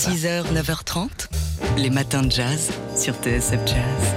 6h, 9h30, les matins de jazz sur TSF Jazz.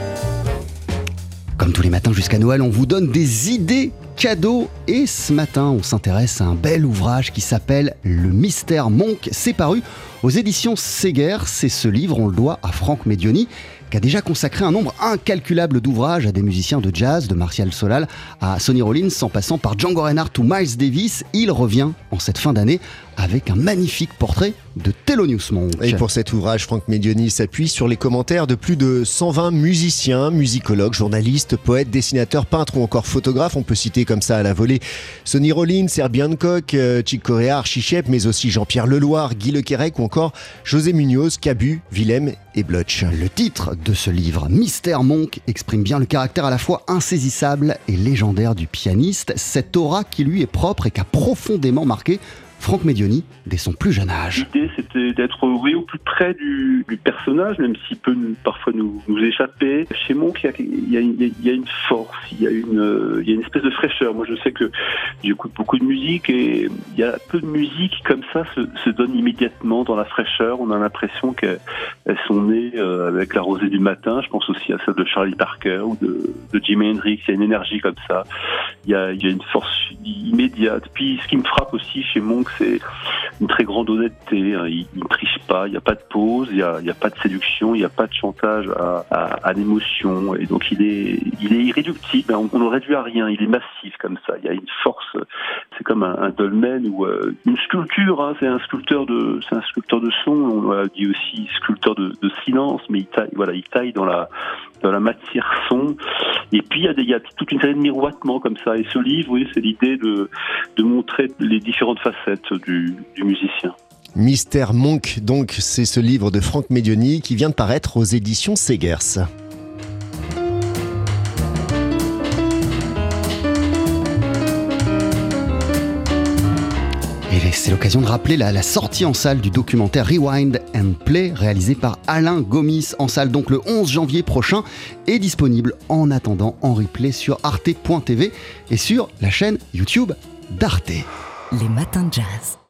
Comme tous les matins jusqu'à Noël, on vous donne des idées cadeaux et ce matin, on s'intéresse à un bel ouvrage qui s'appelle Le Mystère Monk. C'est paru aux éditions Séguer. C'est ce livre, on le doit à Franck Medioni qui a déjà consacré un nombre incalculable d'ouvrages à des musiciens de jazz, de Martial Solal à Sonny Rollins, en passant par Django Reinhardt ou Miles Davis. Il revient en cette fin d'année avec un magnifique portrait de Thelonious Monk. Et pour cet ouvrage, Franck Medioni s'appuie sur les commentaires de plus de 120 musiciens, musicologues, journalistes, poètes, dessinateurs, peintres ou encore photographes. On peut citer comme ça à la volée Sonny Rollins, Herbie Hancock, euh, Chick Corea, Archie mais aussi Jean-Pierre Leloir, Guy Lequerec ou encore José Munoz, Cabu, Willem et Blotch. Le titre de ce livre, Mystère Monk, exprime bien le caractère à la fois insaisissable et légendaire du pianiste, cette aura qui lui est propre et qui a profondément marqué Franck Medioni dès son plus jeune âge. L'idée, c'était d'être au plus près du, personnage, même s'il peut parfois nous, échapper. Chez Monk, il y, a, une force, il y a une, il y a une espèce de fraîcheur. Moi, je sais que j'écoute beaucoup de musique et il y a peu de musique comme ça se, donne immédiatement dans la fraîcheur. On a l'impression qu'elles sont nées euh, avec la rosée du matin. Je pense aussi à celle de Charlie Parker ou de, de Jimi Hendrix. Il y a une énergie comme ça. Il y a une force immédiate. Puis, ce qui me frappe aussi chez Monk, c'est une très grande honnêteté. Hein. Il, ne triche pas, il n'y a pas de pause, il n'y a, a, pas de séduction, il n'y a pas de chantage à, à, l'émotion. Et donc il est, il est irréductible. On, on le réduit à rien. Il est massif comme ça. Il y a une force. C'est comme un, dolmen ou euh, une sculpture. Hein. C'est un sculpteur de, c'est un sculpteur de son. On dit aussi sculpteur de, de silence, mais il taille, voilà, il taille dans la, dans la matière son. Et puis il y, a toute une série de miroitements comme ça. Et ce livre, oui, c'est l'idée de, montrer les différentes facettes du, musicien. Mystère Monk, donc, c'est ce livre de Franck Medioni qui vient de paraître aux éditions Segers. C'est l'occasion de rappeler la, sortie en salle du documentaire Rewind and Play réalisé par Alain Gomis en salle donc le 11 janvier prochain et disponible en attendant en replay sur arte.tv et sur la chaîne YouTube d'Arte. Les matins de jazz.